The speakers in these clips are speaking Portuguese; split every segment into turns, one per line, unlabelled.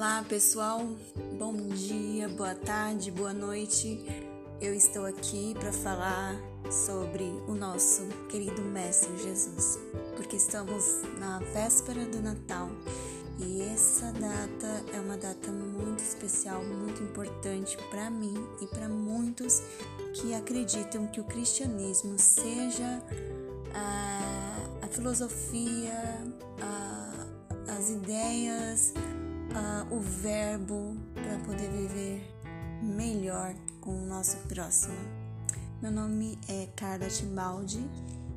Olá pessoal, bom dia, boa tarde, boa noite. Eu estou aqui para falar sobre o nosso querido Mestre Jesus, porque estamos na véspera do Natal e essa data é uma data muito especial, muito importante para mim e para muitos que acreditam que o cristianismo seja a, a filosofia, a, as ideias, uh, o verbo para poder viver melhor com o nosso próximo. Meu nome é Carla Tibaldi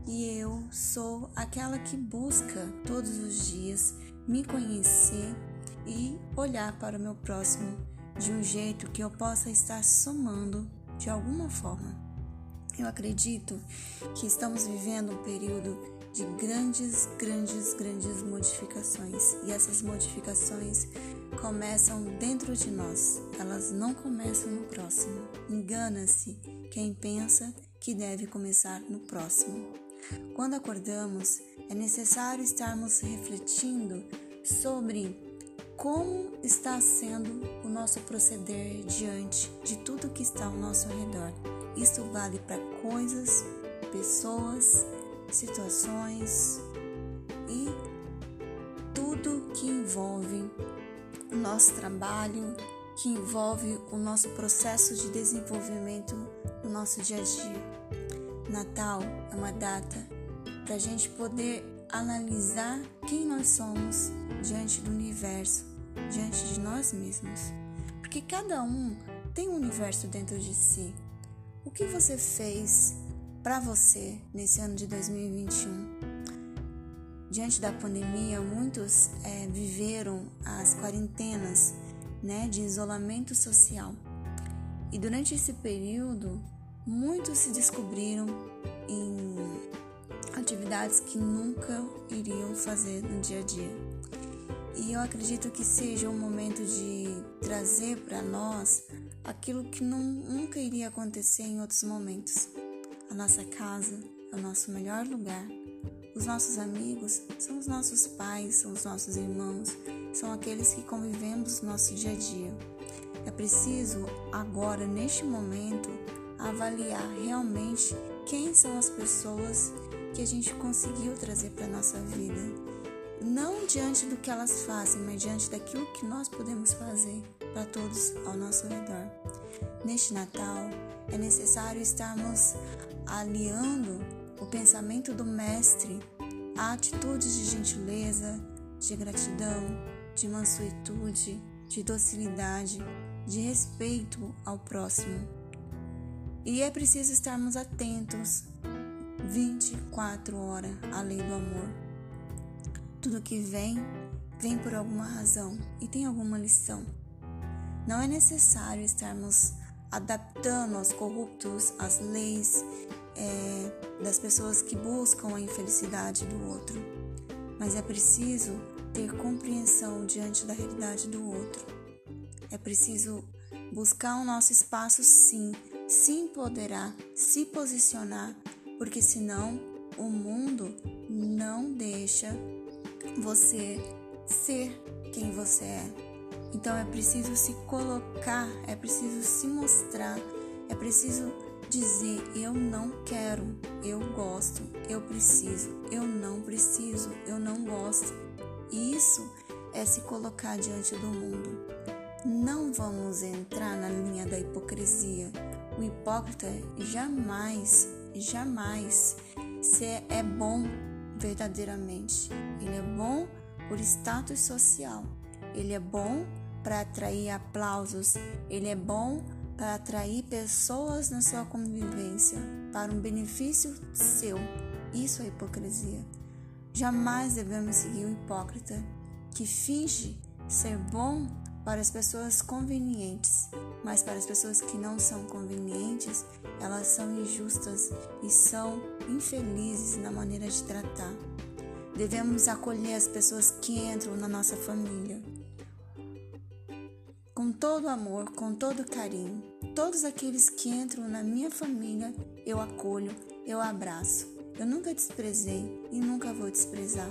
e eu sou aquela que busca todos os dias me conhecer e olhar para o meu próximo de um jeito que eu possa estar somando de alguma forma. Eu acredito que estamos vivendo um período de grandes, grandes, grandes modificações. E essas modificações começam dentro de nós, elas não começam no próximo. Engana-se quem pensa que deve começar no próximo. Quando acordamos, é necessário estarmos refletindo sobre como está sendo o nosso proceder diante de tudo que está ao nosso redor. Isso vale para coisas, pessoas, situações e tudo que envolve o nosso trabalho, que envolve o nosso processo de desenvolvimento no nosso dia a dia. Natal é uma data para a gente poder analisar quem nós somos diante do universo, diante de nós mesmos. Porque cada um tem um universo dentro de si. O que você fez para você nesse ano de 2021? Diante da pandemia, muitos é, viveram as quarentenas né, de isolamento social. E durante esse período, muitos se descobriram em atividades que nunca iriam fazer no dia a dia. E eu acredito que seja o momento de trazer para nós aquilo que não, nunca iria acontecer em outros momentos. A nossa casa é o nosso melhor lugar. Os nossos amigos são os nossos pais, são os nossos irmãos, são aqueles que convivemos no nosso dia a dia. É preciso, agora, neste momento, avaliar realmente quem são as pessoas que a gente conseguiu trazer para a nossa vida. Não diante do que elas fazem, mas diante daquilo que nós podemos fazer para todos ao nosso redor. Neste Natal, é necessário estarmos aliando o pensamento do Mestre a atitudes de gentileza, de gratidão, de mansuetude, de docilidade, de respeito ao próximo. E é preciso estarmos atentos 24 horas à lei do amor. Tudo que vem, vem por alguma razão e tem alguma lição. Não é necessário estarmos adaptando aos corruptos as leis é, das pessoas que buscam a infelicidade do outro, mas é preciso ter compreensão diante da realidade do outro. É preciso buscar o nosso espaço, sim, se empoderar, se posicionar, porque senão o mundo não deixa você ser quem você é. Então é preciso se colocar, é preciso se mostrar, é preciso dizer: eu não quero, eu gosto, eu preciso, eu não preciso, eu não gosto. Isso é se colocar diante do mundo. Não vamos entrar na linha da hipocrisia. O hipócrita jamais, jamais se é bom verdadeiramente. Ele é bom por status social. Ele é bom para atrair aplausos, ele é bom para atrair pessoas na sua convivência, para um benefício seu. Isso é hipocrisia. Jamais devemos seguir o hipócrita que finge ser bom para as pessoas convenientes, mas para as pessoas que não são convenientes, elas são injustas e são infelizes na maneira de tratar. Devemos acolher as pessoas que entram na nossa família com todo amor, com todo carinho. Todos aqueles que entram na minha família, eu acolho, eu abraço. Eu nunca desprezei e nunca vou desprezar.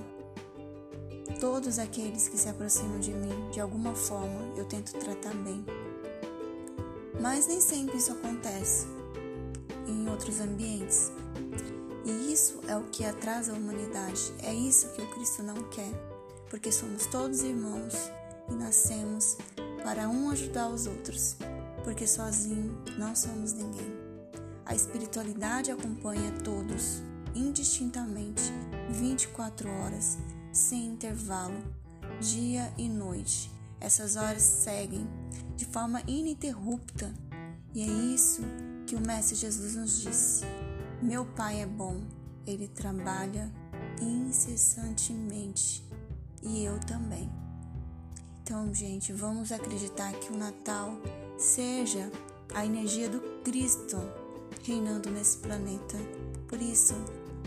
todos aqueles que se aproximam de mim, de alguma forma, eu tento tratar bem. Mas nem sempre isso acontece em outros ambientes. E isso é o que atrasa a humanidade, é isso que o Cristo não quer, porque somos todos irmãos e nascemos para um ajudar os outros, porque sozinho não somos ninguém. A espiritualidade acompanha todos, indistintamente, 24 horas, sem intervalo, dia e noite. Essas horas seguem de forma ininterrupta, e é isso que o Mestre Jesus nos disse. Meu Pai é bom, ele trabalha incessantemente e eu também. Então, gente, vamos acreditar que o Natal seja a energia do Cristo reinando nesse planeta. Por isso,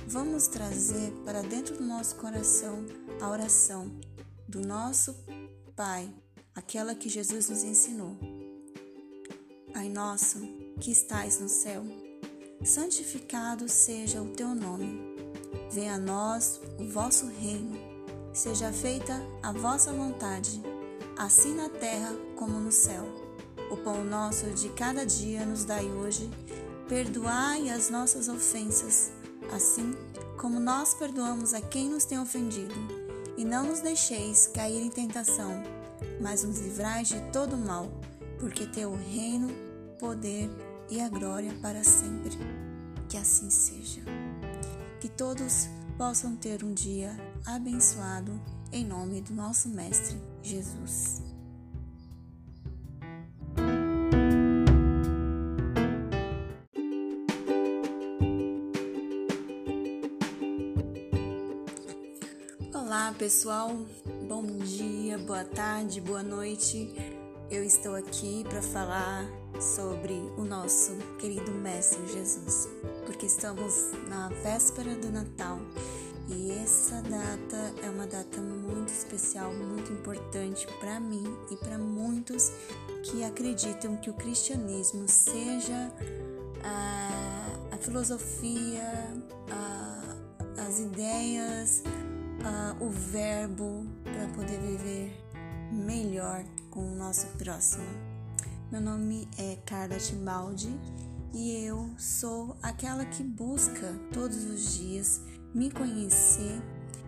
vamos trazer para dentro do nosso coração a oração do nosso Pai, aquela que Jesus nos ensinou. Pai nosso, que estais no céu, santificado seja o teu nome. Venha a nós o vosso reino. Seja feita a vossa vontade, assim na terra como no céu. O pão nosso de cada dia nos dai hoje. Perdoai as nossas ofensas, assim como nós perdoamos a quem nos tem ofendido. E não nos deixeis cair em tentação, mas nos livrai de todo mal, porque teu o reino, poder e a glória para sempre. Que assim seja. Que todos possam ter um dia abençoado em nome do nosso Mestre Jesus. Olá pessoal, bom dia, boa tarde, boa noite. Eu estou aqui para falar sobre o nosso querido Mestre Jesus, porque estamos na véspera do Natal e essa data é uma data muito especial, muito importante para mim e para muitos que acreditam que o cristianismo seja a, a filosofia, a, as ideias, a, o verbo para poder viver melhor com o nosso próximo. Meu nome é Carla Timbaldi e eu sou aquela que busca todos os dias me conhecer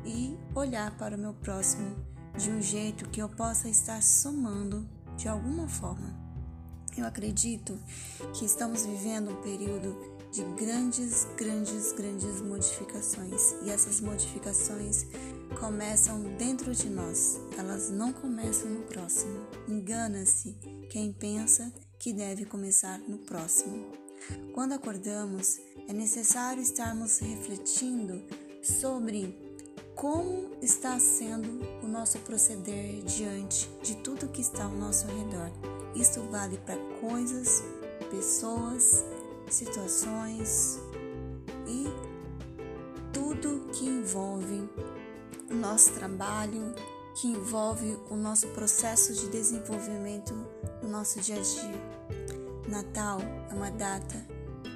e olhar para o meu próximo de um jeito que eu possa estar somando de alguma forma. Eu acredito que estamos vivendo um período de grandes, grandes, grandes modificações e essas modificações começam dentro de nós, elas não começam no próximo. Engana-se quem pensa que deve começar no próximo. Quando acordamos, é necessário estarmos refletindo sobre como está sendo o nosso proceder diante de tudo que está ao nosso redor. Isso vale para coisas, pessoas, situações e tudo que envolve o nosso trabalho, que envolve o nosso processo de desenvolvimento no nosso dia a dia. Natal é uma data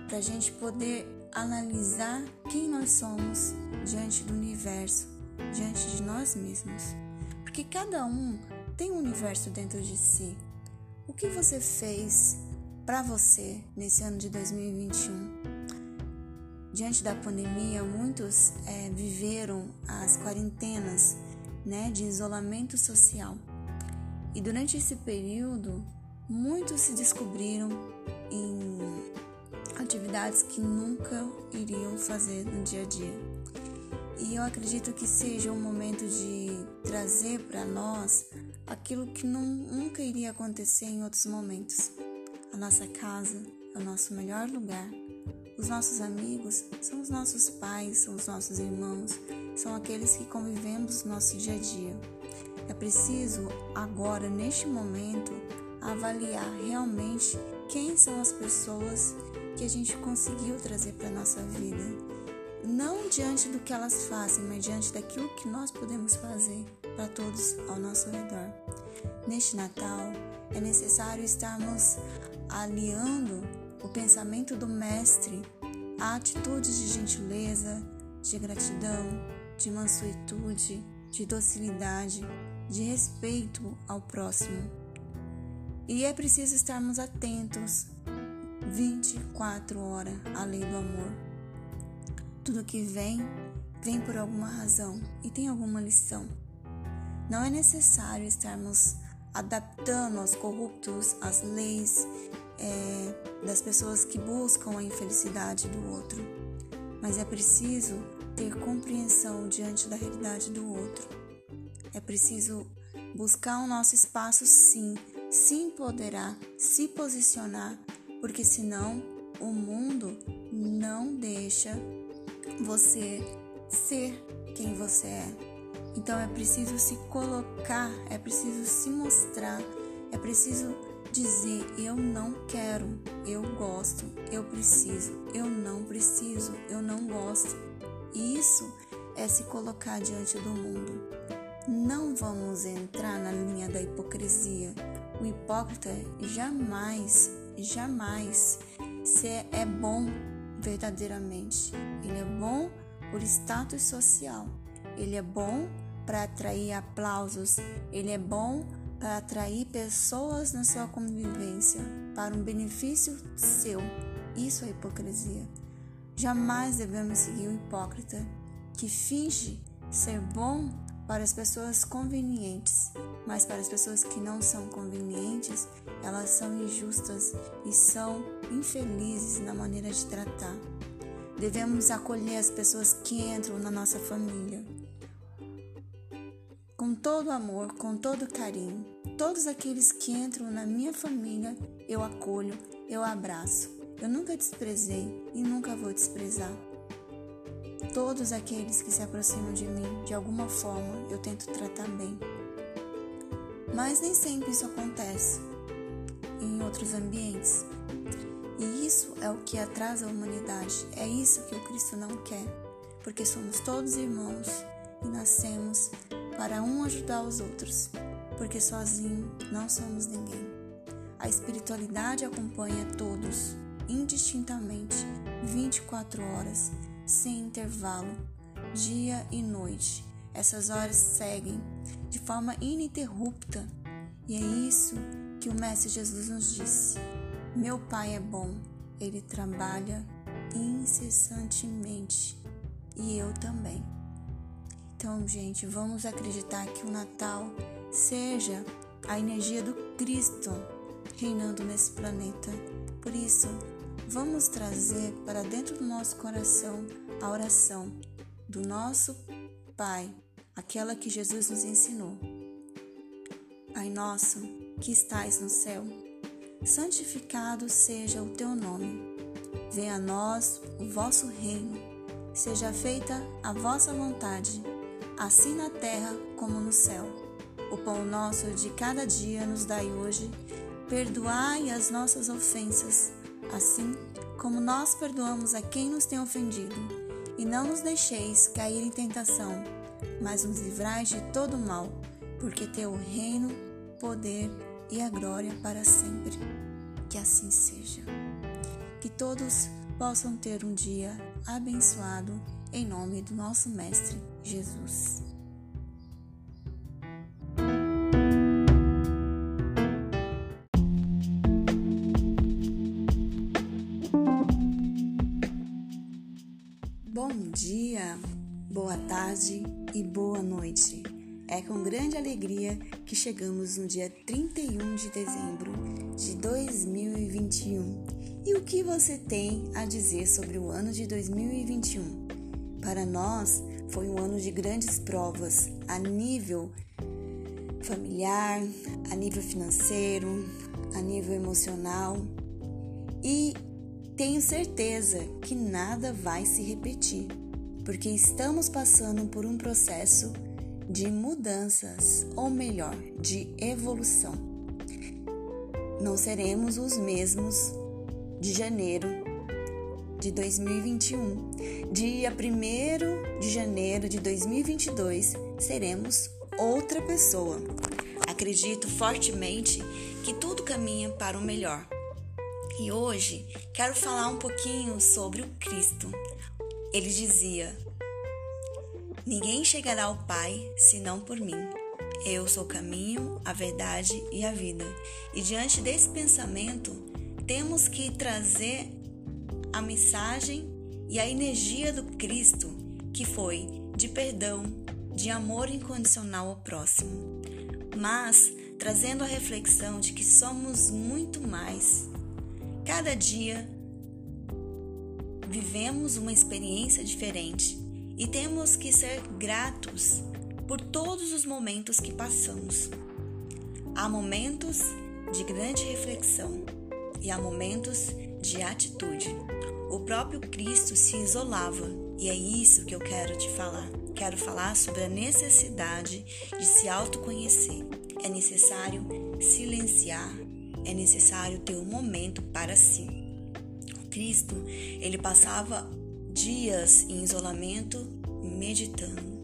para a gente poder analisar quem nós somos diante do universo, diante de nós mesmos. Porque cada um tem um universo dentro de si. O que você fez para você nesse ano de 2021? Diante da pandemia, muitos é, viveram as quarentenas né, de isolamento social. E durante esse período, muitos se descobriram em atividades que nunca iriam fazer no dia a dia. E eu acredito que seja um momento de trazer para nós aquilo que não, nunca iria acontecer em outros momentos. A nossa casa é o nosso melhor lugar. Os nossos amigos são os nossos pais, são os nossos irmãos, são aqueles que convivemos no nosso dia a dia. É preciso agora, neste momento, avaliar realmente quem são as pessoas que a gente conseguiu trazer para nossa vida. Não diante do que elas fazem, mas diante daquilo que nós podemos fazer para todos ao nosso redor. Neste Natal, é necessário estarmos aliando o pensamento do Mestre a atitudes de gentileza, de gratidão, de mansuetude, de docilidade, de respeito ao próximo. E é preciso estarmos atentos 24 horas à lei do amor. Tudo que vem, vem por alguma razão e tem alguma lição. Não é necessário estarmos adaptando aos corruptos as leis é, das pessoas que buscam a infelicidade do outro, mas é preciso ter compreensão diante da realidade do outro. É preciso buscar o nosso espaço, sim, se empoderar, se posicionar, porque senão o mundo não deixa você ser quem você é. Então é preciso se colocar, é preciso se mostrar, é preciso dizer: eu não quero, eu gosto, eu preciso, eu não preciso, eu não gosto. Isso é se colocar diante do mundo. Não vamos entrar na linha da hipocrisia. O hipócrita jamais, jamais se é bom verdadeiramente. Ele é bom por status social. Ele é bom para atrair aplausos. Ele é bom para atrair pessoas na sua convivência para um benefício seu. Isso é hipocrisia. Jamais devemos seguir o hipócrita que finge ser bom para as pessoas convenientes, mas para as pessoas que não são convenientes, elas são injustas e são infelizes na maneira de tratar. Devemos acolher as pessoas que entram na nossa família com todo amor, com todo carinho. Todos aqueles que entram na minha família, eu acolho, eu abraço. Eu nunca desprezei e nunca vou desprezar. Todos aqueles que se aproximam de mim, de alguma forma, eu tento tratar bem. Mas nem sempre isso acontece em outros ambientes. E isso é o que atrasa a humanidade. É isso que o Cristo não quer, porque somos todos irmãos e nascemos para um ajudar os outros, porque sozinho não somos ninguém. A espiritualidade acompanha todos, indistintamente, 24 horas, sem intervalo, dia e noite. Essas horas seguem de forma ininterrupta, e é isso que o Mestre Jesus nos disse: Meu Pai é bom, ele trabalha incessantemente, e eu também. Então, gente, vamos acreditar que o Natal seja a energia do Cristo reinando nesse planeta. Por isso, vamos trazer para dentro do nosso coração a oração do nosso Pai, aquela que Jesus nos ensinou. Pai nosso, que estais no céu, santificado seja o teu nome. Venha a nós o vosso reino. Seja feita a vossa vontade assim na terra como no céu. O pão nosso de cada dia nos dai hoje. Perdoai as nossas ofensas, assim como nós perdoamos a quem nos tem ofendido. E não nos deixeis cair em tentação, mas nos livrai de todo mal, porque teu o reino, poder e a glória para sempre. Que assim seja. Que todos possam ter um dia abençoado em nome do nosso Mestre Jesus. Grande alegria que chegamos no dia 31 de dezembro de 2021. E o que você tem a dizer sobre o ano de 2021? Para nós, foi um ano de grandes provas a nível familiar, a nível financeiro, a nível emocional e tenho certeza que nada vai se repetir, porque estamos passando por um processo de mudanças, ou melhor, de evolução. Não seremos os mesmos de janeiro de 2021. Dia 1 de janeiro de 2022, seremos outra pessoa. Acredito fortemente que tudo caminha para o melhor. E hoje quero falar um pouquinho sobre o Cristo. Ele dizia: Ninguém chegará ao Pai senão por mim. Eu sou o caminho, a verdade e a vida. E diante desse pensamento, temos que trazer a mensagem e a energia do Cristo, que foi de perdão, de amor incondicional ao próximo. Mas trazendo a reflexão de que somos muito mais. Cada dia vivemos uma experiência diferente e temos que ser gratos por todos os momentos que passamos. Há momentos de grande reflexão e há momentos de atitude. O próprio Cristo se isolava e é isso que eu quero te falar. Quero falar sobre a necessidade de se autoconhecer é necessário silenciar, é necessário ter um momento para si. Cristo, ele passava dias em isolamento meditando.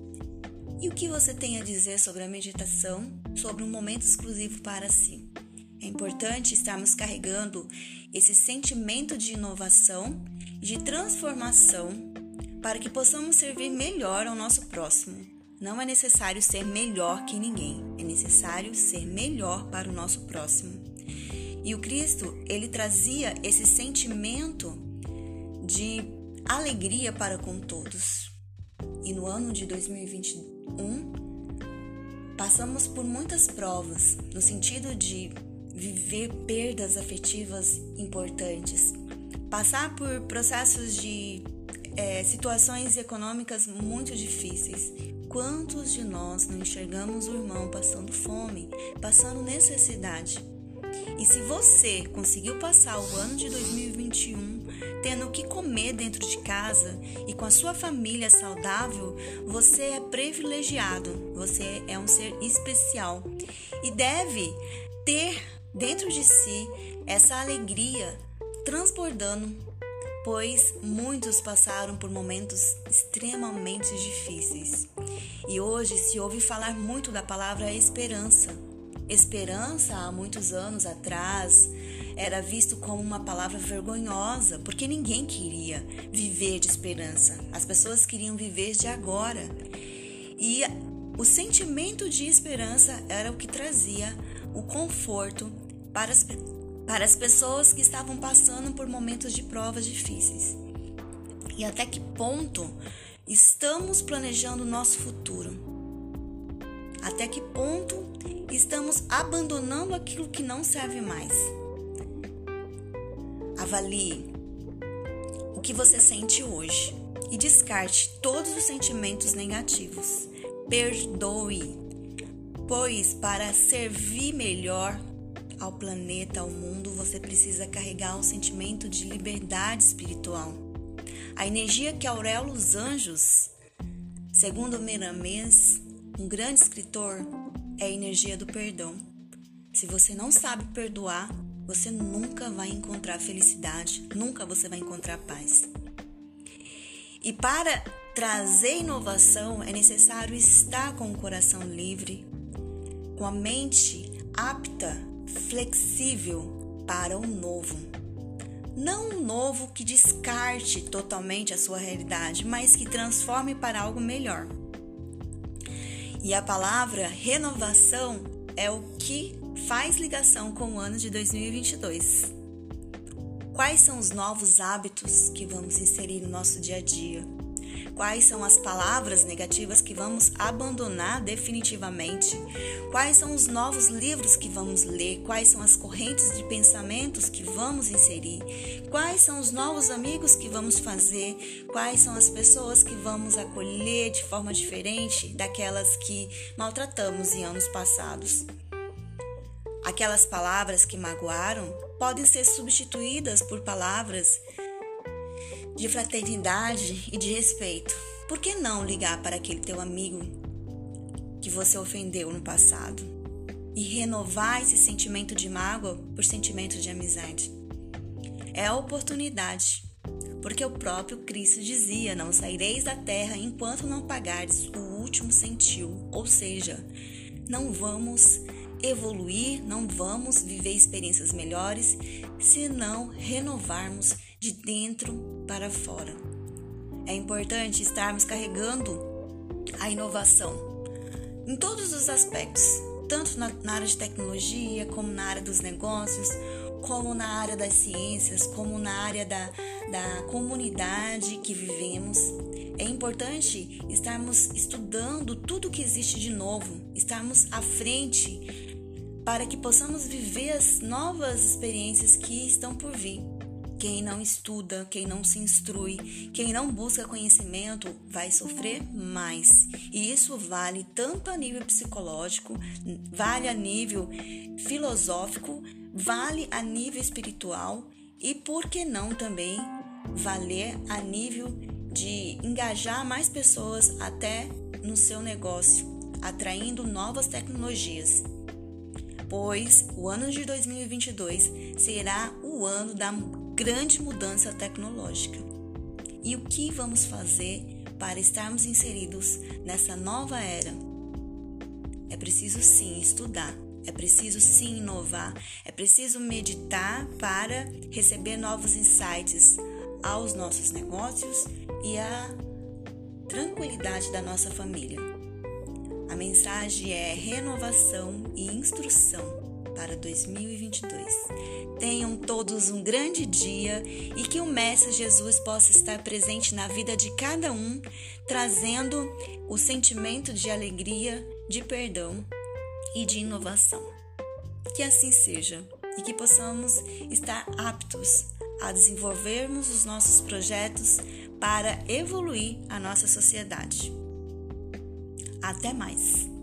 E o que você tem a dizer sobre a meditação, sobre um momento exclusivo para si? É importante estarmos carregando esse sentimento de inovação, de transformação, para que possamos servir melhor ao nosso próximo não é necessário ser melhor que ninguém, é necessário ser melhor para o nosso próximo. E o Cristo, ele trazia esse sentimento de alegria para com todos. E no ano de 2021, passamos por muitas provas, no sentido de viver perdas afetivas importantes, passar por processos de é, situações econômicas muito difíceis, Quantos de nós não enxergamos o irmão passando fome, passando necessidade? E se você conseguiu passar o ano de 2021 tendo o que comer dentro de casa e com a sua família saudável, você é privilegiado, você é um ser especial e deve ter dentro de si essa alegria transbordando, pois muitos passaram por momentos extremamente difíceis. E hoje se ouve falar muito da palavra esperança. Esperança, há muitos anos atrás, era visto como uma palavra vergonhosa, porque ninguém queria viver de esperança. As pessoas queriam viver de agora. E o sentimento de esperança era o que trazia o conforto para as, para as pessoas que estavam passando por momentos de provas difíceis. E até que ponto estamos planejando o nosso futuro? Até que ponto estamos abandonando aquilo que não serve mais? Avalie o que você sente hoje e descarte todos os sentimentos negativos. Perdoe, pois para servir melhor ao planeta, ao mundo, você precisa carregar um sentimento de liberdade espiritual. A energia que aureola os anjos, segundo Meramês, um grande escritor, é a energia do perdão. Se você não sabe perdoar, você nunca vai encontrar felicidade, nunca você vai encontrar paz. E para trazer inovação é necessário estar com o coração livre, com a mente apta, flexível para o novo. Não um novo que descarte totalmente a sua realidade, mas que transforme para algo melhor. E a palavra renovação é o que faz ligação com o ano de 2022. Quais são os novos hábitos que vamos inserir no nosso dia a dia? Quais são as palavras negativas que vamos abandonar definitivamente? Quais são os novos livros que vamos ler? Quais são as correntes de pensamentos que vamos inserir? Quais são os novos amigos que vamos fazer? Quais são as pessoas que vamos acolher de forma diferente daquelas que maltratamos em anos passados? Aquelas palavras que magoaram podem ser substituídas por palavras de fraternidade e de respeito. Por que não ligar para aquele teu amigo que você ofendeu no passado e renovar esse sentimento de mágoa por sentimento de amizade? É a oportunidade, porque o próprio Cristo dizia: Não saireis da terra enquanto não pagares o último centil, ou seja, não vamos evoluir, não vamos viver experiências melhores se não renovarmos de dentro para fora. É importante estarmos carregando a inovação em todos os aspectos, tanto na, na área de tecnologia, como na área dos negócios, como na área das ciências, como na área da, da comunidade que vivemos. É importante estarmos estudando tudo que existe de novo, estarmos à frente para que possamos viver as novas experiências que estão por vir. Quem não estuda, quem não se instrui, quem não busca conhecimento vai sofrer mais. E isso vale tanto a nível psicológico, vale a nível filosófico, vale a nível espiritual e, por que não também, valer a nível de engajar mais pessoas até no seu negócio, atraindo novas tecnologias pois o ano de 2022 será o ano da grande mudança tecnológica. E o que vamos fazer para estarmos inseridos nessa nova era? É preciso sim estudar, é preciso sim inovar, é preciso meditar para receber novos insights aos nossos negócios e à tranquilidade da nossa família. A mensagem é renovação e instrução para 2022. Tenham todos um grande dia e que o Mestre Jesus possa estar presente na vida de cada um, trazendo o sentimento de alegria, de perdão e de inovação. Que assim seja e que possamos estar aptos a desenvolvermos os nossos projetos para evoluir a nossa sociedade. Até mais!